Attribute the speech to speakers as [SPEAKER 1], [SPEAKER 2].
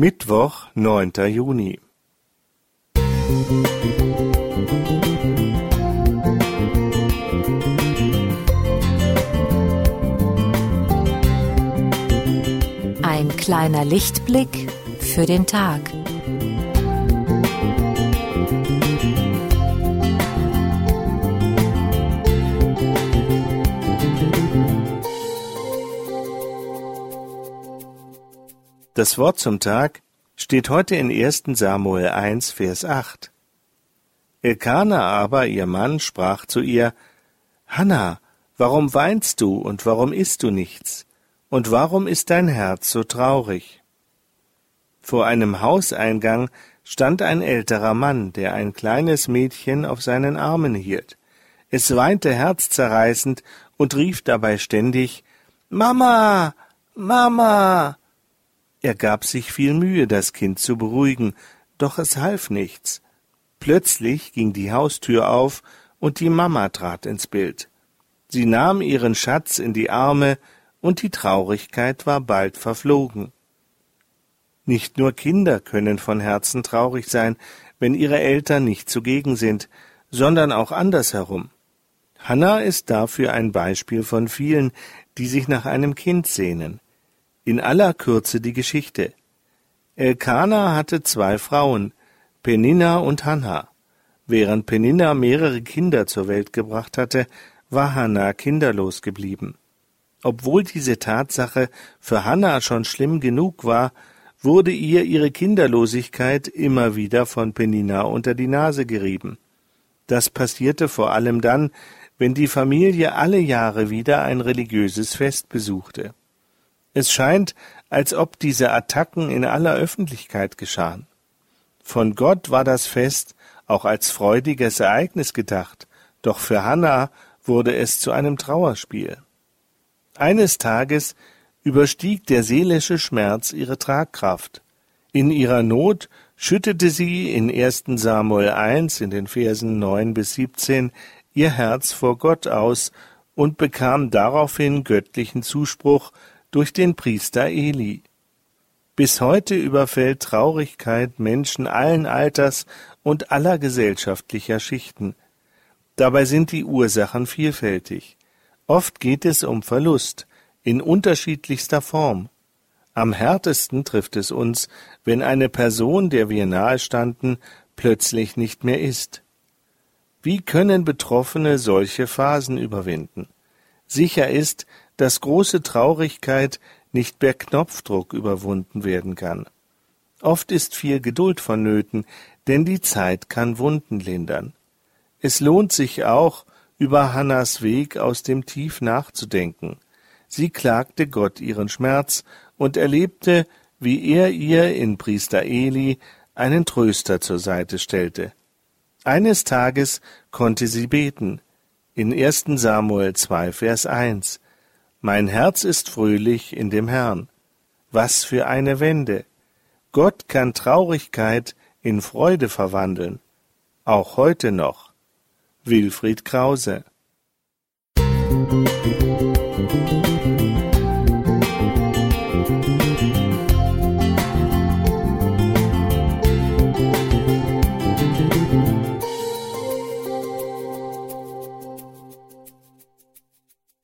[SPEAKER 1] Mittwoch, neunter Juni.
[SPEAKER 2] Ein kleiner Lichtblick für den Tag.
[SPEAKER 1] Das Wort zum Tag steht heute in 1. Samuel 1, Vers 8. Elkana aber, ihr Mann, sprach zu ihr, Hanna, warum weinst du und warum isst du nichts? Und warum ist dein Herz so traurig? Vor einem Hauseingang stand ein älterer Mann, der ein kleines Mädchen auf seinen Armen hielt. Es weinte herzzerreißend und rief dabei ständig Mama. Mama. Er gab sich viel Mühe, das Kind zu beruhigen, doch es half nichts. Plötzlich ging die Haustür auf und die Mama trat ins Bild. Sie nahm ihren Schatz in die Arme, und die Traurigkeit war bald verflogen. Nicht nur Kinder können von Herzen traurig sein, wenn ihre Eltern nicht zugegen sind, sondern auch andersherum. Hanna ist dafür ein Beispiel von vielen, die sich nach einem Kind sehnen. In aller Kürze die Geschichte. Elkana hatte zwei Frauen, Peninna und Hanna. Während Peninna mehrere Kinder zur Welt gebracht hatte, war Hanna kinderlos geblieben. Obwohl diese Tatsache für Hanna schon schlimm genug war, wurde ihr ihre Kinderlosigkeit immer wieder von Peninna unter die Nase gerieben. Das passierte vor allem dann, wenn die Familie alle Jahre wieder ein religiöses Fest besuchte. Es scheint, als ob diese Attacken in aller Öffentlichkeit geschahen. Von Gott war das Fest auch als freudiges Ereignis gedacht, doch für Hannah wurde es zu einem Trauerspiel. Eines Tages überstieg der seelische Schmerz ihre Tragkraft. In ihrer Not schüttete sie in 1. Samuel 1 in den Versen 9 bis 17 ihr Herz vor Gott aus und bekam daraufhin göttlichen Zuspruch durch den Priester Eli. Bis heute überfällt Traurigkeit Menschen allen Alters und aller gesellschaftlicher Schichten. Dabei sind die Ursachen vielfältig. Oft geht es um Verlust, in unterschiedlichster Form. Am härtesten trifft es uns, wenn eine Person, der wir nahestanden, plötzlich nicht mehr ist. Wie können Betroffene solche Phasen überwinden? Sicher ist, dass große Traurigkeit nicht per Knopfdruck überwunden werden kann. Oft ist viel Geduld vonnöten, denn die Zeit kann Wunden lindern. Es lohnt sich auch, über Hannas Weg aus dem Tief nachzudenken. Sie klagte Gott ihren Schmerz und erlebte, wie er ihr in Priester Eli einen Tröster zur Seite stellte. Eines Tages konnte sie beten. In 1. Samuel 2, Vers 1. Mein Herz ist fröhlich in dem Herrn. Was für eine Wende. Gott kann Traurigkeit in Freude verwandeln. Auch heute noch. Wilfried Krause